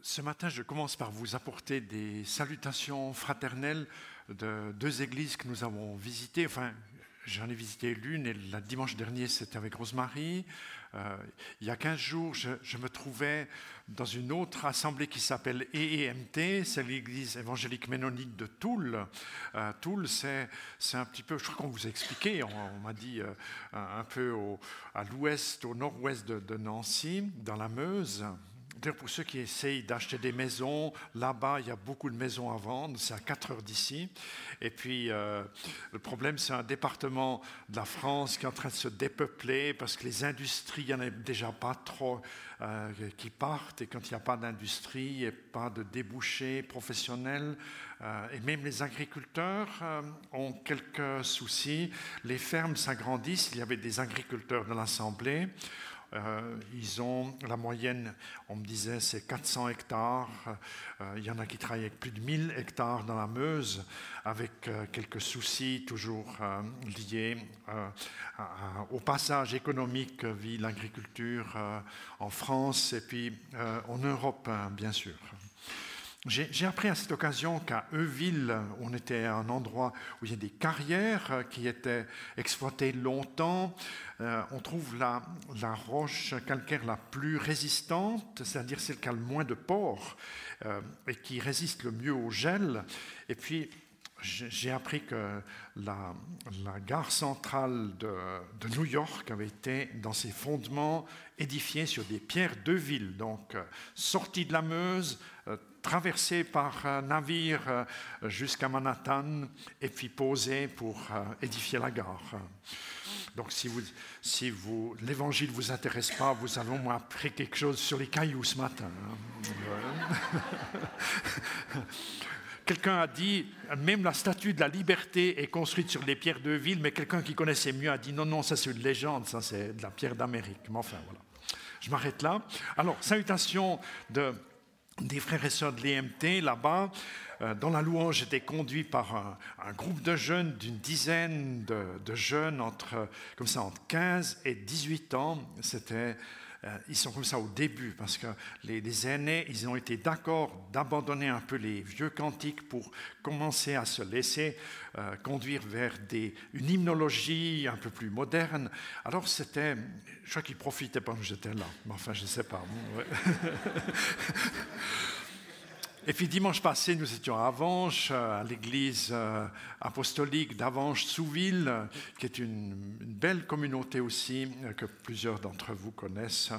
Ce matin, je commence par vous apporter des salutations fraternelles de deux églises que nous avons visitées. Enfin, j'en ai visité l'une et le dimanche dernier, c'était avec Rosemary. Euh, il y a 15 jours, je, me trouvais dans une autre assemblée qui s'appelle EEMT, c'est l'église évangélique ménonite de Toul. Euh, Toul, c'est, un petit peu, je crois qu'on vous a expliqué, on, m'a dit euh, un peu à l'ouest, au nord-ouest de Nancy, dans la Meuse pour ceux qui essayent d'acheter des maisons, là-bas, il y a beaucoup de maisons à vendre, c'est à 4 heures d'ici. Et puis, euh, le problème, c'est un département de la France qui est en train de se dépeupler parce que les industries, il n'y en a déjà pas trop euh, qui partent. Et quand il n'y a pas d'industrie et pas de débouchés professionnels, euh, et même les agriculteurs ont quelques soucis. Les fermes s'agrandissent. Il y avait des agriculteurs de l'Assemblée. Euh, ils ont la moyenne, on me disait, c'est 400 hectares. Euh, il y en a qui travaillent avec plus de 1000 hectares dans la Meuse, avec euh, quelques soucis toujours liés au passage économique que vit l'agriculture en France et puis en Europe, hein, bien sûr. J'ai appris à cette occasion qu'à Euville, on était à un endroit où il y a des carrières qui étaient exploitées longtemps. Euh, on trouve la, roche calcaire la plus résistante, c'est-à-dire celle qui a le moins de pores euh, et qui résiste le mieux au gel. Et puis, j'ai appris que la, gare centrale de, New York avait été, dans ses fondements, édifiée sur des pierres de ville, donc euh, sortie de la Meuse, euh, traversée par navire euh, jusqu'à Manhattan, et puis posée pour édifier la gare. Donc, si, vous, si vous, l'évangile ne vous intéresse pas, vous allez au moins appris quelque chose sur les cailloux ce matin. Quelqu'un a dit, même la statue de la liberté est construite sur les pierres de ville, mais quelqu'un qui connaissait mieux a dit, non, non, ça c'est une légende, ça c'est de la pierre d'Amérique. Mais enfin, voilà. Je m'arrête là. Alors, salutations de, des frères et sœurs de l'EMT là-bas. Euh, dans la louange, j'étais conduit par un, groupe de jeunes, d'une dizaine de, de, jeunes entre, comme ça, entre 15 et 18 ans. C'était euh, ils sont comme ça au début, parce que les, aînés, ils ont été d'accord d'abandonner un peu les vieux cantiques pour commencer à se laisser euh, conduire vers une hymnologie un peu plus moderne. Alors c'était, je crois qu'ils profitaient pas que j'étais là, mais enfin je ne sais pas. Et puis dimanche passé, nous étions à Avanches, euh, à l'église euh, apostolique d'Avanches-Souville, qui est une, belle communauté aussi, euh, que plusieurs d'entre vous connaissent.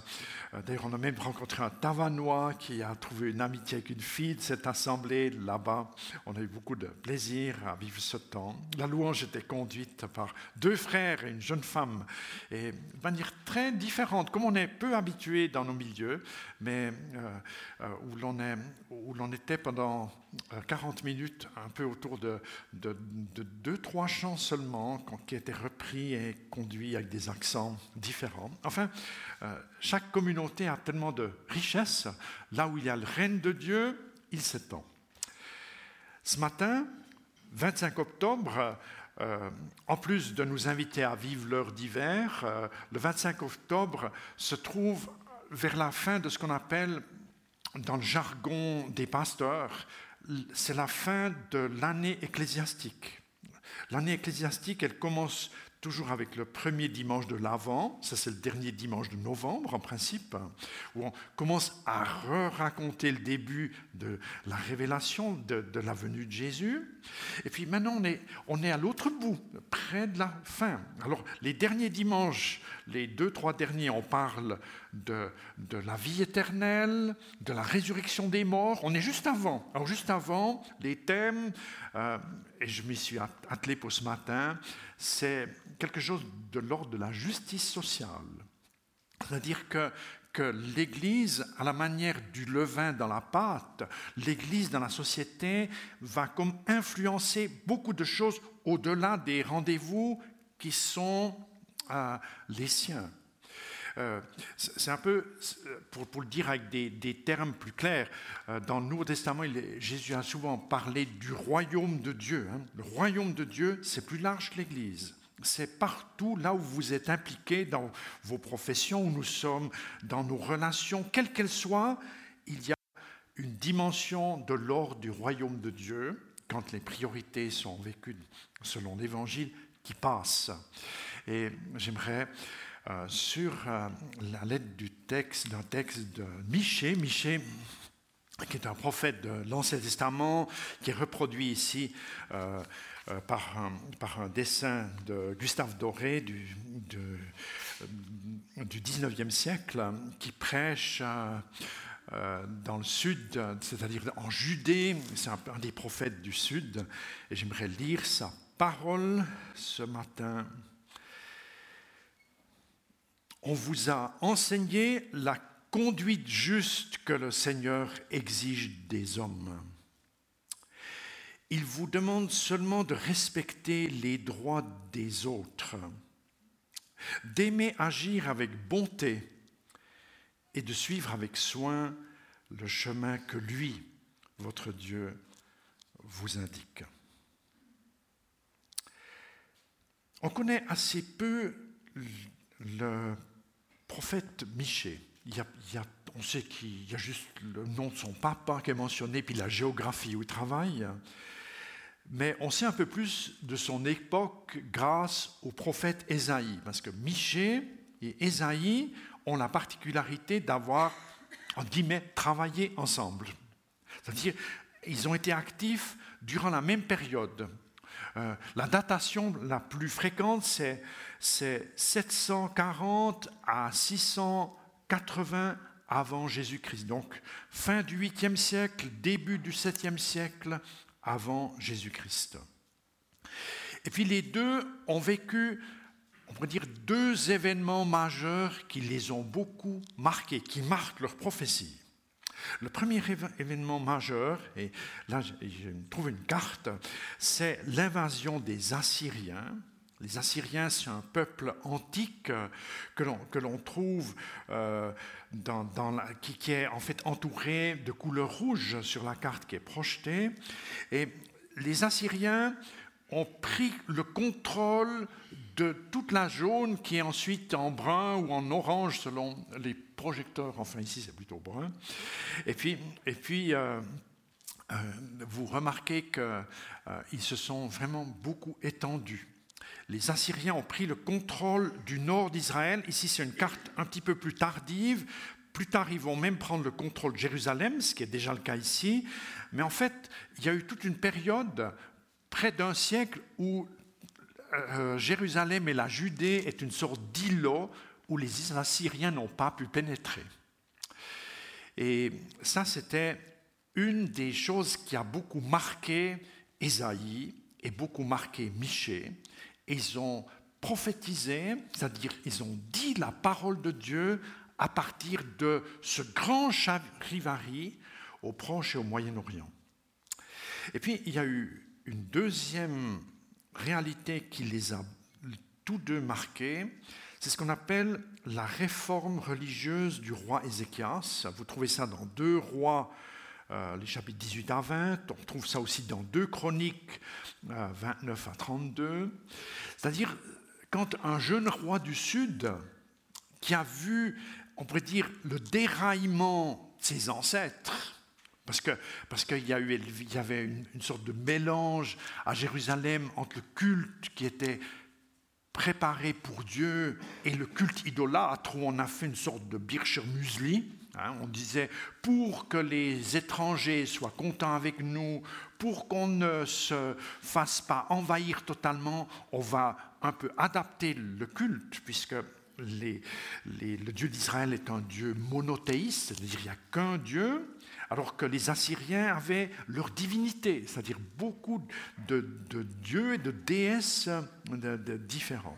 D'ailleurs, on a même rencontré un Tavanois qui a trouvé une amitié avec une fille de cette assemblée là-bas. On a eu beaucoup de plaisir à vivre ce temps. La louange était conduite par deux frères et une jeune femme, et de manière très différente, comme on est peu habitué dans nos milieux, mais où l'on est, où l'on était pendant 40 euh, minutes un peu autour de, deux, trois chants seulement qui étaient repris et conduits avec des accents différents. Enfin, euh, chaque communauté a tellement de richesses. Là où il y a le règne de Dieu, il s'étend. Ce matin, 25 octobre, euh, en plus de nous inviter à vivre l'heure d'hiver, le 25 octobre se trouve vers la fin de ce qu'on appelle dans le jargon des pasteurs, c'est la fin de l'année ecclésiastique. L'année ecclésiastique, elle commence toujours avec le premier dimanche de l'Avent, ça c'est le dernier dimanche de novembre en principe, où on commence à re-raconter le début de la révélation de, la venue de Jésus. Et puis maintenant on est, on est à l'autre bout, près de la fin. Alors les derniers dimanches, les deux, trois derniers, on parle de, la vie éternelle, de la résurrection des morts. On est juste avant. Alors juste avant, les thèmes, euh, et je m'y suis attelé pour ce matin, c'est quelque chose de l'ordre de la justice sociale. C'est-à-dire que, que l'Église, à la manière du levain dans la pâte, l'Église dans la société va comme influencer beaucoup de choses au-delà des rendez-vous qui sont euh, les siens. Euh, c'est un peu, pour, le dire avec des, termes plus clairs, euh, dans le Nouveau Testament, Jésus a souvent parlé du royaume de Dieu. Hein. Le royaume de Dieu, c'est plus large que l'Église. C'est partout là où vous êtes impliqués dans vos professions, où nous sommes, dans nos relations, quelles qu'elles soient, il y a une dimension de l'ordre du royaume de Dieu, quand les priorités sont vécues selon l'Évangile, qui passe. Et j'aimerais, euh, sur euh, la lettre du texte, d'un texte de Michée, Michée qui est un prophète de l'Ancien Testament, qui est reproduit ici euh, par, un, dessin de Gustave Doré du, du 19e siècle, qui prêche dans le sud, c'est-à-dire en Judée, c'est un, des prophètes du sud, et j'aimerais lire sa parole ce matin. On vous a enseigné la conduite juste que le Seigneur exige des hommes. Il vous demande seulement de respecter les droits des autres, d'aimer agir avec bonté et de suivre avec soin le chemin que lui, votre Dieu, vous indique. On connaît assez peu le prophète Michée. Il y a, on sait qu'il y a juste le nom de son papa qui est mentionné, puis la géographie où il travaille. Mais on sait un peu plus de son époque grâce au prophète Ésaïe, parce que Michée et Ésaïe ont la particularité d'avoir, en guillemets, travaillé ensemble. C'est-à-dire, ils ont été actifs durant la même période. Euh, la datation la plus fréquente, c'est 740 à 680 avant Jésus-Christ. Donc, fin du 8e siècle, début du 7e siècle avant Jésus-Christ. Et puis les deux ont vécu on pourrait dire, deux événements majeurs qui les ont beaucoup marqués, qui marquent leur prophétie. Le premier événement majeur, et là je trouve une carte, c'est l'invasion des Assyriens. Les Assyriens, c'est un peuple antique que l'on trouve euh, dans, qui, est en fait entouré de couleur rouge sur la carte qui est projetée. Et les Assyriens ont pris le contrôle de toute la jaune qui est ensuite en brun ou en orange selon les projecteurs. Enfin, ici, c'est plutôt brun. Et puis, et puis euh, euh, vous remarquez qu'ils euh, se sont vraiment beaucoup étendus. Les Assyriens ont pris le contrôle du nord d'Israël. Ici, c'est une carte un petit peu plus tardive. Plus tard, ils vont même prendre le contrôle de Jérusalem, ce qui est déjà le cas ici. Mais en fait, il y a eu toute une période, près d'un siècle, où euh, Jérusalem et la Judée est une sorte d'îlot où les Assyriens n'ont pas pu pénétrer. Et ça, c'était une des choses qui a beaucoup marqué Ésaïe et beaucoup marqué Michée. Ils ont prophétisé, c'est-à-dire ils ont dit la parole de Dieu à partir de ce grand charivari au Proche et au Moyen-Orient. Et puis, il y a eu une deuxième réalité qui les a tous deux marqués, c'est ce qu'on appelle la réforme religieuse du roi Ézéchias. Vous trouvez ça dans deux rois, les chapitres 18 à 20. On trouve ça aussi dans deux chroniques, 29 euh, à 32. C'est-à-dire, quand un jeune roi du Sud, qui a vu, on pourrait dire, le déraillement de ses ancêtres, parce qu'il parce qu'il y, y, avait une, une, sorte de mélange à Jérusalem entre le culte qui était préparé pour Dieu et le culte idolâtre, où on a fait une sorte de bircher musli. Hein, on disait, pour que les étrangers soient contents avec nous, pour qu'on ne se fasse pas envahir totalement, on va un peu adapter le culte, puisque le Dieu d'Israël est un Dieu monothéiste, c'est-à-dire il n'y a qu'un Dieu, alors que les Assyriens avaient leur divinité, c'est-à-dire beaucoup de, dieux et de déesses différents.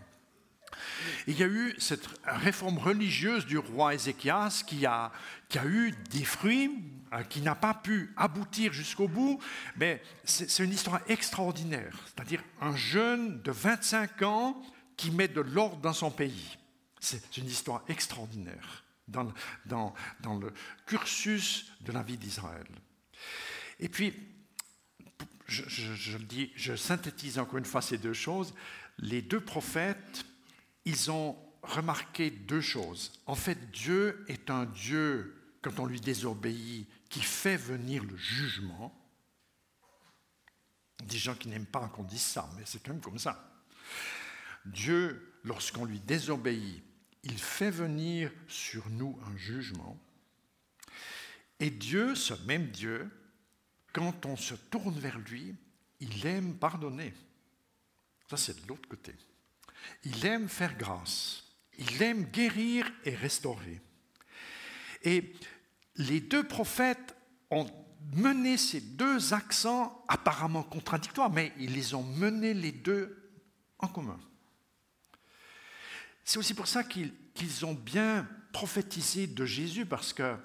Il y a eu cette réforme religieuse du roi Ézéchias qui a, qui a eu des fruits, euh, qui n'a pas pu aboutir jusqu'au bout, mais c'est une histoire extraordinaire, c'est-à-dire un jeune de 25 ans qui met de l'ordre dans son pays. C'est une histoire extraordinaire dans, dans, dans le cursus de la vie d'Israël. Et puis, je, je synthétise encore une fois ces deux choses. Les deux prophètes, ils ont remarqué deux choses. En fait, Dieu est un Dieu, quand on lui désobéit, qui fait venir le jugement. Des gens qui n'aiment pas qu'on dise ça, mais c'est quand même comme ça. Dieu, lorsqu'on lui désobéit, il fait venir sur nous un jugement. Et Dieu, ce même Dieu, quand on se tourne vers lui, il aime pardonner. Ça, c'est de l'autre côté. Il aime faire grâce. Il aime guérir et restaurer. Et les deux prophètes ont mené ces deux accents apparemment contradictoires, mais ils les ont menés les deux en commun. C'est aussi pour ça qu'ils ont bien prophétisé de Jésus, parce que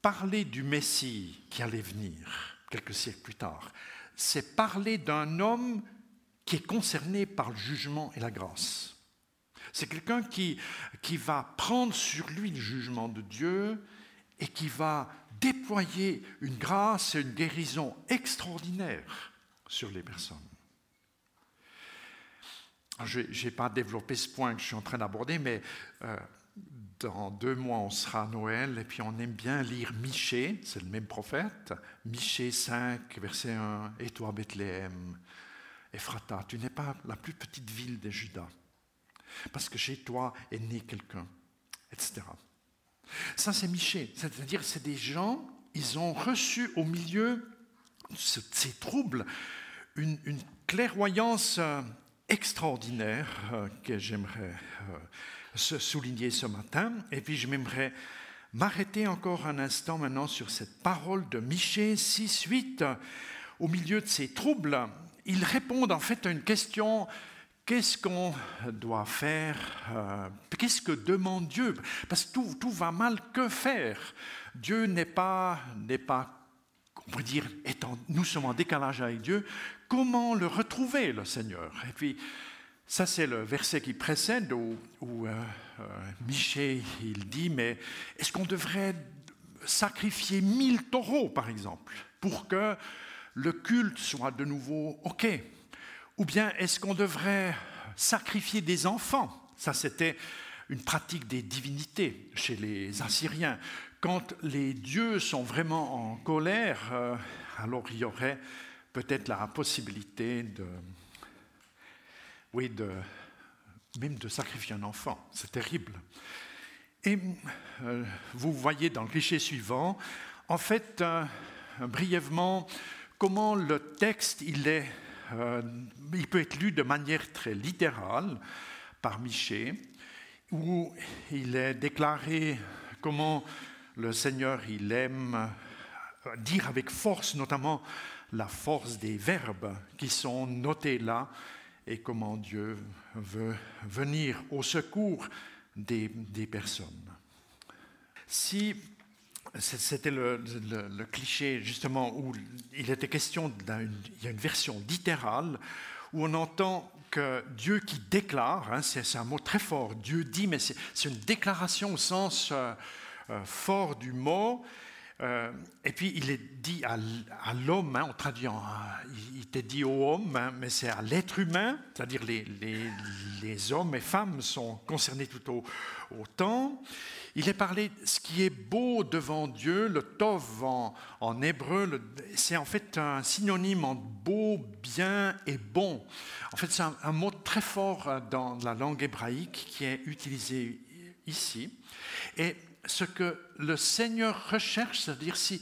parler du Messie qui allait venir quelques siècles plus tard, c'est parler d'un homme qui est concerné par le jugement et la grâce. C'est quelqu'un qui, qui va prendre sur lui le jugement de Dieu et qui va déployer une grâce et une guérison extraordinaire sur les personnes. Je n'ai pas développé ce point que je suis en train d'aborder, mais euh, dans deux mois, on sera à Noël, et puis on aime bien lire Michée, c'est le même prophète, Michée 5, verset 1, Et toi, Bethléem, Ephrata, tu n'es pas la plus petite ville des Judas, parce que chez toi est né quelqu'un, etc. Ça, c'est Michée, c'est-à-dire c'est des gens, ils ont reçu au milieu de ces troubles une, clairvoyance euh, extraordinaire euh, que j'aimerais euh, souligner ce matin. Et puis je m'aimerais m'arrêter encore un instant maintenant sur cette parole de Michée 6.8. Au milieu de ces troubles, ils répondent en fait à une question qu'est-ce qu'on doit faire euh, Qu'est-ce que demande Dieu? Parce que tout, va mal, que faire? Dieu n'est pas, n'est pas, on pourrait dire, nous sommes en décalage avec Dieu, comment le retrouver, le Seigneur? Et puis, ça, c'est le verset qui précède où, où euh, euh, Michée, il dit, mais est-ce qu'on devrait sacrifier mille taureaux, par exemple, pour que le culte soit de nouveau OK Ou bien est-ce qu'on devrait sacrifier des enfants? Ça, c'était une pratique des divinités chez les Assyriens. Quand les dieux sont vraiment en colère, euh, alors il y aurait peut-être la possibilité de oui, de, même de sacrifier un enfant. C'est terrible. Et euh, vous voyez dans le cliché suivant, en fait, euh, brièvement, comment le texte, il, est, euh, il peut être lu de manière très littérale par Michée, où il est déclaré comment le Seigneur, il aime dire avec force, notamment la force des verbes qui sont notés là, et comment Dieu veut venir au secours des, personnes. Si c'était le, cliché justement où il était question il y a une version littérale où on entend que Dieu qui déclare, hein, c'est un mot très fort, Dieu dit, mais c'est une déclaration au sens euh, euh, fort du mot, euh, et puis il est dit à, l'homme, hein, on traduit en, il était dit au homme, hein, mais c'est à l'être humain, c'est-à-dire les, les, hommes et femmes sont concernés tout au, autant. Il est parlé ce qui est beau devant Dieu, le tov en, en hébreu, c'est en fait un synonyme entre beau, bien et bon. En fait, c'est un, mot très fort euh, dans la langue hébraïque qui est utilisé ici. Et ce que le Seigneur recherche, c'est-à-dire si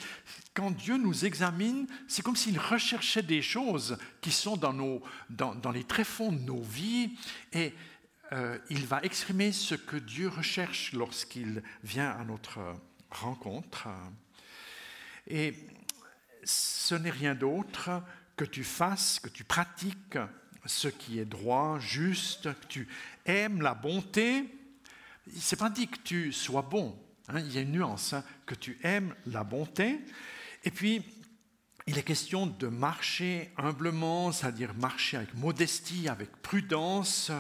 quand Dieu nous examine, c'est comme s'il recherchait des choses qui sont dans, nos, dans, les tréfonds de nos vies et euh, il va exprimer ce que Dieu recherche lorsqu'il vient à notre rencontre. Et ce n'est rien d'autre que tu fasses, que tu pratiques ce qui est droit, juste, que tu aimes la bonté. C'est pas dit que tu sois bon, Hein, il y a une nuance, hein, que tu aimes la bonté. Et puis, il est question de marcher humblement, c'est-à-dire marcher avec modestie, avec prudence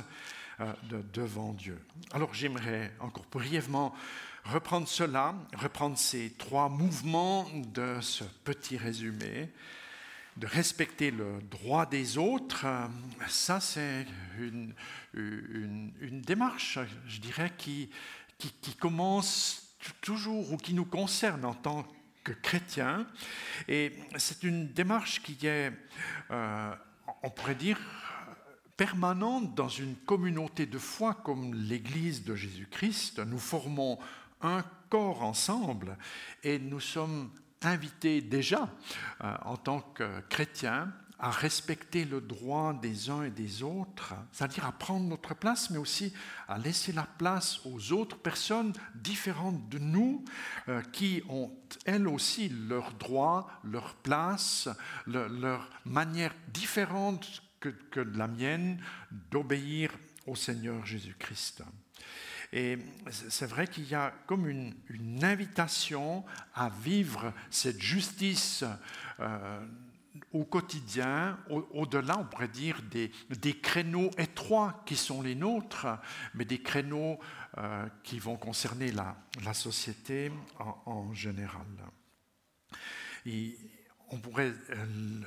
euh, devant Dieu. Alors j'aimerais encore brièvement reprendre cela, reprendre ces trois mouvements de ce petit résumé, de respecter le droit des autres. Ça, c'est une, démarche, je dirais, qui, commence toujours ou qui nous concerne en tant que chrétien. Et c'est une démarche qui est, euh, on pourrait dire, permanente dans une communauté de foi comme l'Église de Jésus-Christ. Nous formons un corps ensemble et nous sommes invités déjà euh, en tant que chrétiens à respecter le droit des uns et des autres, c'est-à-dire à prendre notre place, mais aussi à laisser la place aux autres personnes différentes de nous, euh, qui ont elles aussi leurs droits, leur place, leur manière différente que, de la mienne d'obéir au Seigneur Jésus-Christ. Et c'est vrai qu'il y a comme une, invitation à vivre cette justice euh, au quotidien, au-delà, on pourrait dire, des, des, créneaux étroits qui sont les nôtres, mais des créneaux euh, qui vont concerner la, la société en, général. On pourrait euh,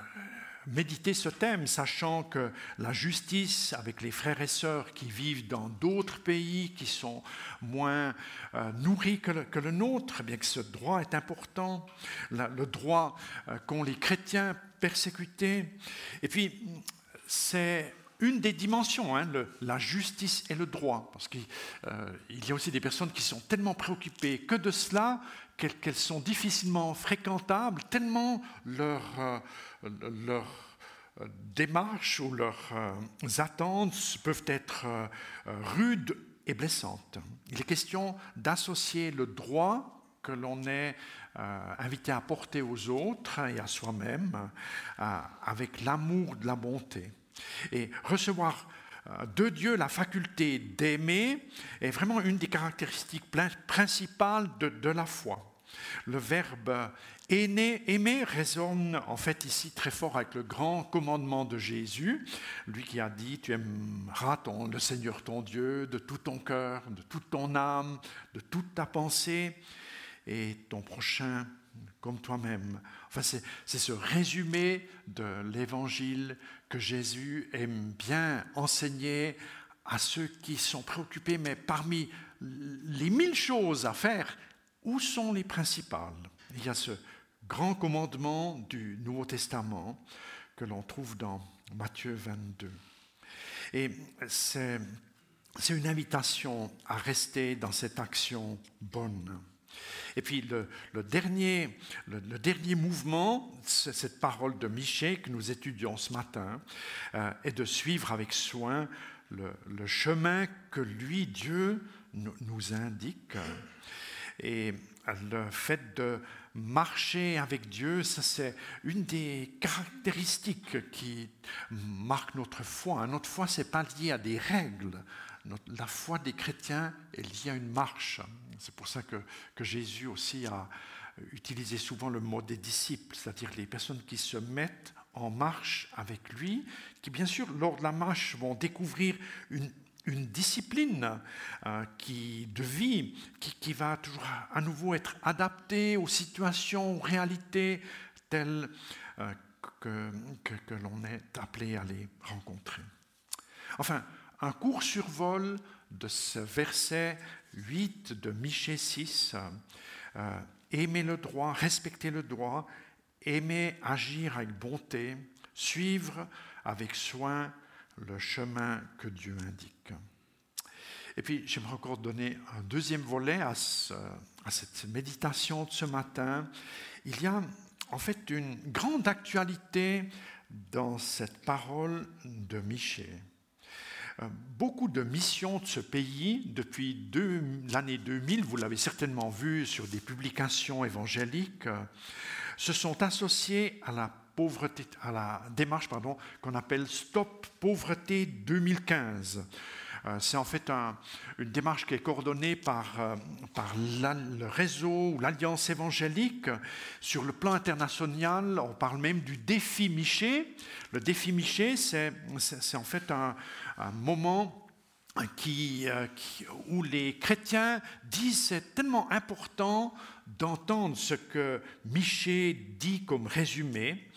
méditer ce thème, sachant que la justice avec les frères et sœurs qui vivent dans d'autres pays qui sont moins euh, nourris que le, nôtre, bien que ce droit est important, le droit euh, qu'ont les chrétiens persécutés. Et puis, c'est une des dimensions, hein, la justice et le droit, parce qu'il euh, y a aussi des personnes qui sont tellement préoccupées que de cela qu'elles sont difficilement fréquentables, tellement leur, euh, leur euh, démarche ou leurs attentes peuvent être rudes et blessantes. Il est question d'associer le droit que l'on est invité à porter aux autres et à soi-même avec l'amour de la bonté. Et recevoir euh, de Dieu la faculté d'aimer est vraiment une des caractéristiques principales de, la foi. Le verbe aimer résonne en fait ici très fort avec le grand commandement de Jésus, lui qui a dit Tu aimeras ton, le Seigneur ton Dieu de tout ton cœur, de toute ton âme, de toute ta pensée, et ton prochain comme toi-même. Enfin, c'est ce résumé de l'évangile que Jésus aime bien enseigner à ceux qui sont préoccupés, mais parmi les mille choses à faire, où sont les principales? Il y a grand commandement du Nouveau Testament que l'on trouve dans Matthieu 22. Et c'est une invitation à rester dans cette action bonne. Et puis le, dernier, le, dernier mouvement, cette parole de Michée que nous étudions ce matin, euh, est de suivre avec soin le, chemin que lui, Dieu, nous, indique. Et le fait de marcher avec Dieu, ça c'est une des caractéristiques qui marquent notre foi. Notre foi, c'est pas lié à des règles. la foi des chrétiens est liée à une marche. C'est pour ça que, Jésus aussi a utilisé souvent le mot des disciples, c'est-à-dire les personnes qui se mettent en marche avec lui, qui bien sûr, lors de la marche, vont découvrir une, discipline euh, qui, de vie qui, va toujours à nouveau être adaptée aux situations, aux réalités telles euh, que, que l'on est appelé à les rencontrer. Enfin, un court survol de ce verset 8 de Michée 6, euh, aimer le droit, respecter le droit, aimer agir avec bonté, suivre avec soin le chemin que Dieu indique. Et puis, j'aimerais encore donner un deuxième volet à, cette méditation de ce matin. Il y a en fait une grande actualité dans cette parole de Michée. Euh, beaucoup de missions de ce pays depuis l'année 2000, vous l'avez certainement vu sur des publications évangéliques, euh, se sont associées à la pauvreté, à la démarche qu'on appelle Stop Pauvreté 2015. Euh, c'est en fait une démarche qui est coordonnée par, par le réseau ou l'Alliance évangélique. Sur le plan international, on parle même du défi Miché. Le défi Miché, c'est en fait un moment euh, où les chrétiens disent c'est tellement important d'entendre ce que Miché dit comme résumé.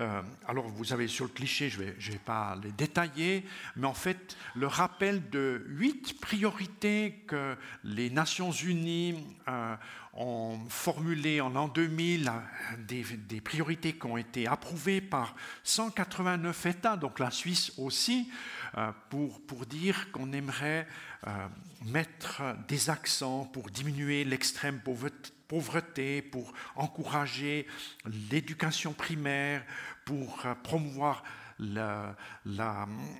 Euh, alors, vous avez sur le cliché, je ne vais, pas les détailler, mais en fait, le rappel de huit priorités que les Nations Unies euh, ont formulées en l'an 2000, des, priorités qui ont été approuvées par 189 États, donc la Suisse aussi, pour, pour dire qu'on aimerait euh, mettre des accents pour diminuer l'extrême pauvreté, pour encourager l'éducation primaire, pour euh, promouvoir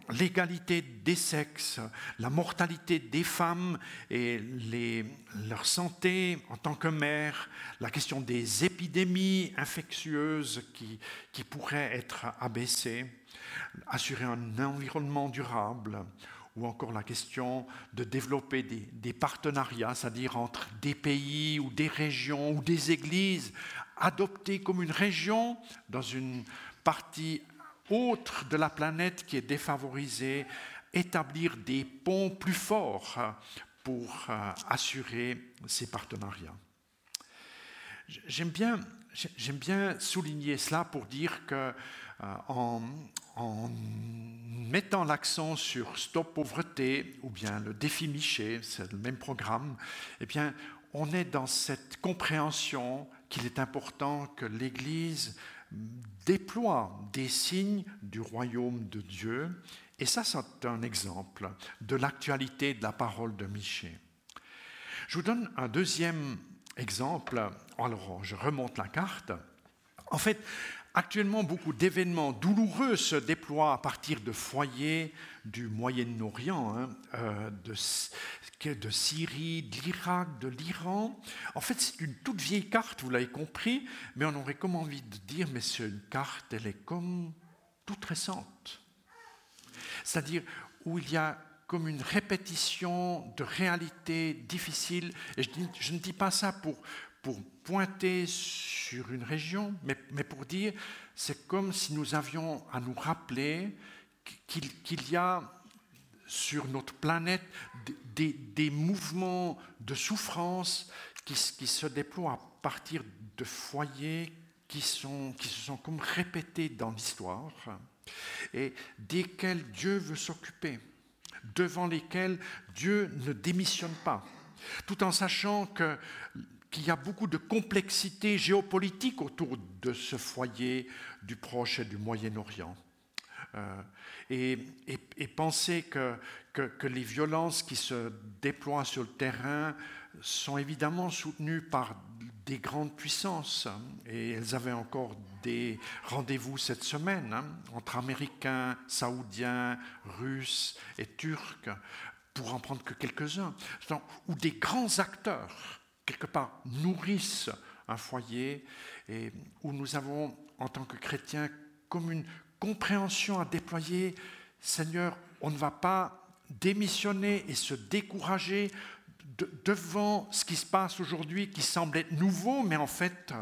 l'égalité des sexes, la mortalité des femmes et leur santé en tant que mère, la question des épidémies infectieuses qui, qui pourraient être abaissées, assurer un environnement durable, ou encore la question de développer des, partenariats, c'est-à-dire entre des pays ou des régions ou des églises, adoptées comme une région dans une partie autre de la planète qui est défavorisée, établir des ponts plus forts pour euh, assurer ces partenariats. J'aime bien, souligner cela pour dire que en, en, mettant l'accent sur Stop pauvreté ou bien le défi Miché, c'est le même programme, eh bien, on est dans cette compréhension qu'il est important que l'Église déploie des signes du royaume de Dieu. Et ça, c'est un exemple de l'actualité de la parole de Michée. Je vous donne un deuxième exemple. Alors, je remonte la carte. En fait, actuellement, beaucoup d'événements douloureux se déploient à partir de foyers du Moyen-Orient, hein, euh, de, Syrie, de l'Irak, de l'Iran. En fait, c'est une toute vieille carte, vous l'avez compris, mais on aurait comme envie de dire, mais c'est une carte, elle est comme toute récente. C'est-à-dire où il y a comme une répétition de réalités difficiles. Et je ne dis pas ça pour, pour pointer sur une région, mais, pour dire, c'est comme si nous avions à nous rappeler qu'il y a sur notre planète des, mouvements de souffrance qui, se déploient à partir de foyers qui, qui se sont comme répétés dans l'histoire et desquels Dieu veut s'occuper, devant lesquels Dieu ne démissionne pas, tout en sachant que qu'il y a beaucoup de complexité géopolitique autour de ce foyer du Proche et du Moyen-Orient. Euh, et, et, penser que, les violences qui se déploient sur le terrain sont évidemment soutenues par des grandes puissances. Et elles avaient encore des rendez-vous cette semaine hein, entre Américains, Saoudiens, Russes et Turcs, pour en prendre que quelques-uns, ou des grands acteurs, quelque part, nourrissent un foyer, et où nous avons, en tant que chrétiens, comme une compréhension à déployer, Seigneur, on ne va pas démissionner et se décourager devant ce qui se passe aujourd'hui qui semble être nouveau, mais en fait,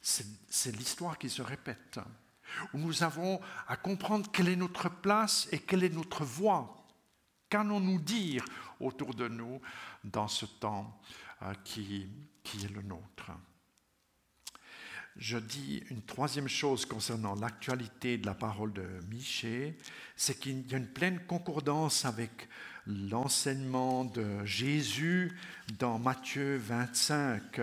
c'est l'histoire qui se répète. Où nous avons à comprendre quelle est notre place et quelle est notre voix. Qu'allons-nous dire autour de nous dans ce temps qui, est le nôtre je dis une troisième chose concernant l'actualité de la parole de Michée, c'est qu'il y a une pleine concordance avec l'enseignement de Jésus dans Matthieu 25.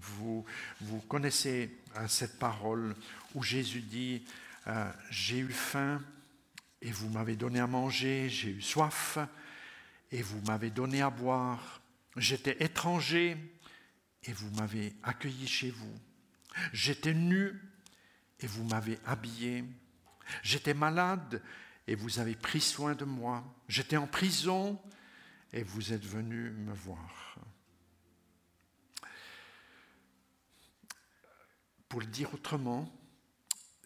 Vous, vous connaissez euh, cette parole où Jésus dit, euh, j'ai eu faim et vous m'avez donné à manger, j'ai eu soif et vous m'avez donné à boire, j'étais étranger et vous m'avez accueilli chez vous. J'étais nu et vous m'avez habillé. J'étais malade et vous avez pris soin de moi. J'étais en prison et vous êtes venu me voir. Pour le dire autrement,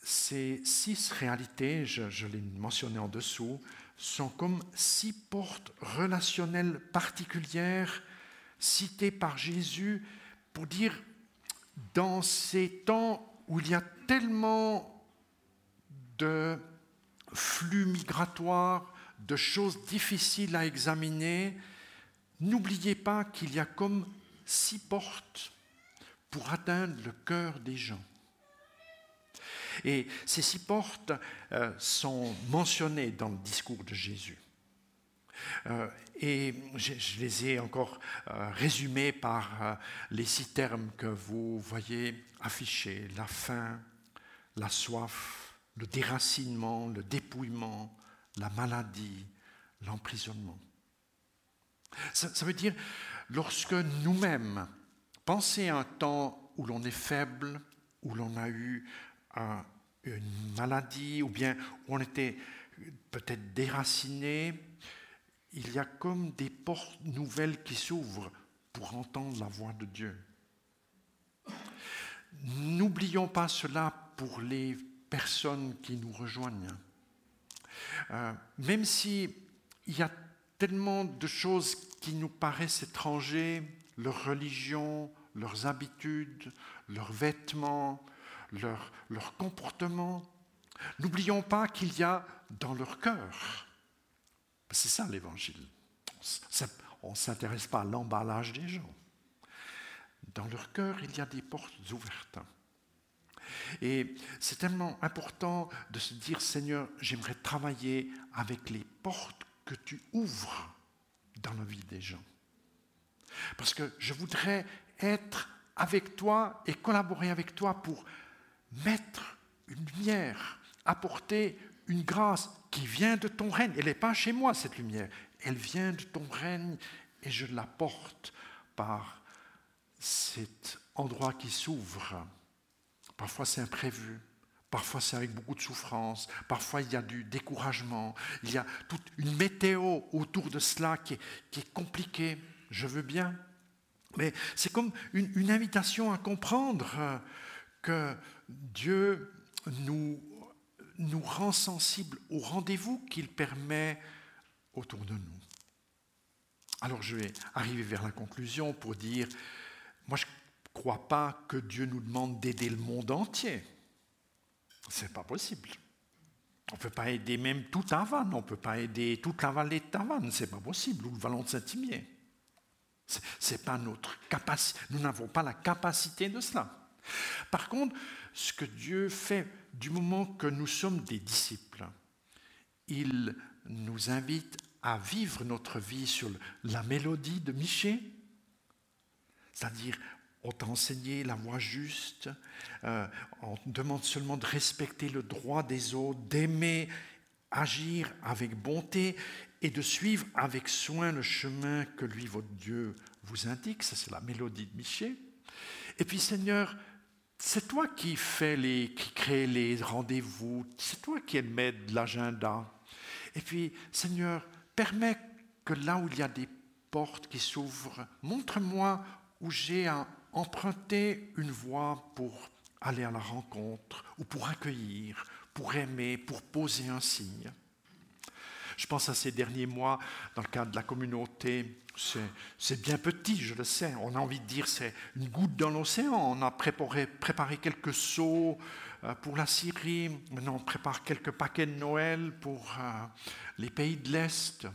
ces six réalités, je, je l'ai mentionné en dessous, sont comme six portes relationnelles particulières citées par Jésus pour dire dans ces temps où il y a tellement de flux migratoires, de choses difficiles à examiner, n'oubliez pas qu'il y a comme six portes pour atteindre le cœur des gens. Et ces six portes euh, sont mentionnées dans le discours de Jésus. Euh, et je, les ai encore euh, résumés par les six termes que vous voyez affichés. La faim, la soif, le déracinement, le dépouillement, la maladie, l'emprisonnement. Ça, veut dire, lorsque nous-mêmes, pensez à un temps où l'on est faible, où l'on a eu une maladie, ou bien où on était peut-être déraciné, il y a comme des portes nouvelles qui s'ouvrent pour entendre la voix de Dieu. N'oublions pas cela pour les personnes qui nous rejoignent. Euh, même s'il y a tellement de choses qui nous paraissent étrangères, leur religion, leurs habitudes, leurs vêtements, leur, leur comportement, n'oublions pas qu'il y a dans leur cœur. C'est ça l'évangile. On ne s'intéresse pas à l'emballage des gens. Dans leur cœur, il y a des portes ouvertes. Et c'est tellement important de se dire, Seigneur, j'aimerais travailler avec les portes que tu ouvres dans la vie des gens. Parce que je voudrais être avec toi et collaborer avec toi pour mettre une lumière, apporter une grâce qui vient de ton règne. Elle n'est pas chez moi, cette lumière. Elle vient de ton règne et je la porte par cet endroit qui s'ouvre Parfois c'est imprévu, parfois c'est avec beaucoup de souffrance, parfois il y a du découragement, il y a toute une météo autour de cela qui est, compliquée. Je veux bien, mais c'est comme une, invitation à comprendre que Dieu nous, nous rend sensibles au rendez-vous qu'il permet autour de nous. Alors je vais arriver vers la conclusion pour dire, moi je crois pas que Dieu nous demande d'aider le monde entier. Ce n'est pas possible. On ne peut pas aider même tout Tavannes, on ne peut pas aider toute la vallée de Tavannes, ce n'est pas possible, ou le vallon de Saint-Imier. C'est pas notre capacité, nous n'avons pas la capacité de cela. Par contre, ce que Dieu fait du moment que nous sommes des disciples, il nous invite à vivre notre vie sur la mélodie de Miché, c'est-à-dire on t'a enseigné la voie juste, euh, on te demande seulement de respecter le droit des autres, d'aimer, agir avec bonté et de suivre avec soin le chemin que lui, votre Dieu, vous indique. Ça, c'est la mélodie de Michel. Et puis, Seigneur, c'est toi qui fais les, qui crée les rendez-vous, c'est toi qui de l'agenda. Et puis, Seigneur, permets que là où il y a des portes qui s'ouvrent, montre-moi où j'ai un emprunter une voie pour aller à la rencontre ou pour accueillir, pour aimer, pour poser un signe. Je pense à ces derniers mois, dans le cadre de la communauté, c'est bien petit, je le sais. On a envie de dire c'est une goutte dans l'océan. On a préparé, quelques seaux euh, pour la Syrie. Maintenant, on prépare quelques paquets de Noël pour euh, les pays de l'Est.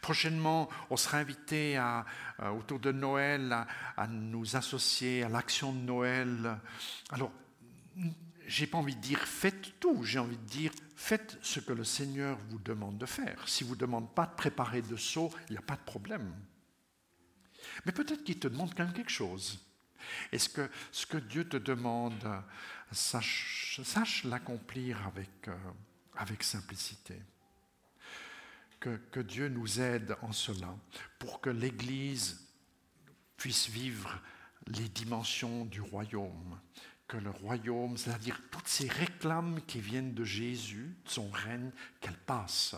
Prochainement, on sera invité à, euh, autour de Noël à, nous associer à l'action de Noël. Alors, j'ai pas envie de dire faites tout, j'ai envie de dire faites ce que le Seigneur vous demande de faire. Si vous demande pas de préparer de saut, il n'y a pas de problème. Mais peut-être qu'il te demande quand même quelque chose. Est-ce que ce que Dieu te demande, sache, sache l'accomplir avec, euh, avec simplicité? Que, Dieu nous aide en cela, pour que l'Église puisse vivre les dimensions du royaume, que le royaume, c'est-à-dire toutes ces réclames qui viennent de Jésus, de son règne, qu'elles passent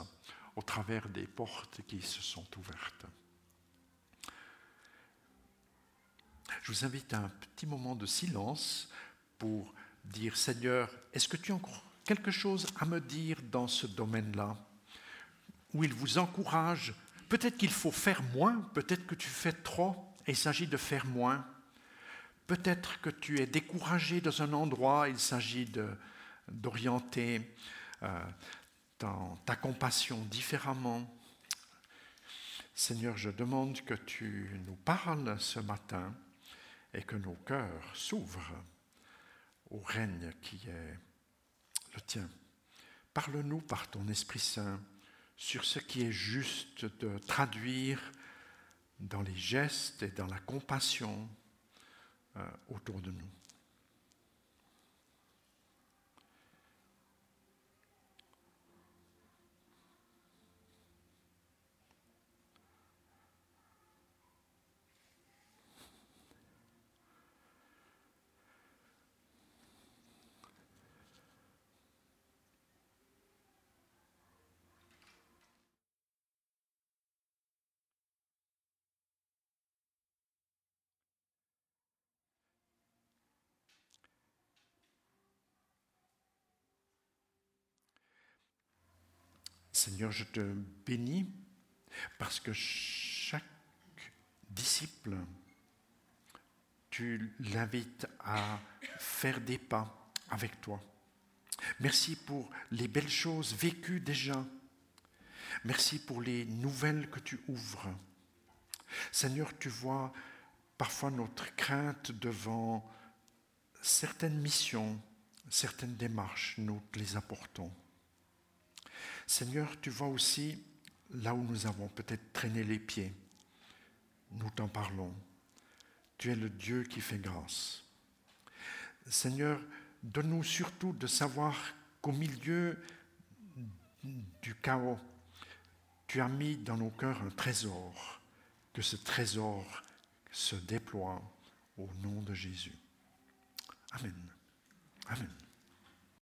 au travers des portes qui se sont ouvertes. Je vous invite à un petit moment de silence pour dire, Seigneur, est-ce que tu as encore quelque chose à me dire dans ce domaine-là où il vous encourage? Peut-être qu'il faut faire moins, peut-être que tu fais trop il s'agit de faire moins. Peut-être que tu es découragé dans un endroit, il s'agit d'orienter euh, ta compassion différemment. Seigneur, je demande que tu nous parles ce matin et que nos cœurs s'ouvrent au règne qui est Tiens, parle-nous par ton Esprit Saint sur ce qui est juste de traduire dans les gestes et dans la compassion autour de nous. Seigneur, je te bénis parce que chaque disciple, tu l'invites à faire des pas avec toi. Merci pour les belles choses vécues déjà. Merci pour les nouvelles que tu ouvres. Seigneur, tu vois parfois notre crainte devant certaines missions, certaines démarches, nous te les apportons. Seigneur, tu vois aussi là où nous avons peut-être traîné les pieds. Nous t'en parlons. Tu es le Dieu qui fait grâce. Seigneur, donne-nous surtout de savoir qu'au milieu du chaos, tu as mis dans nos cœurs un trésor, que ce trésor se déploie au nom de Jésus. Amen. Amen.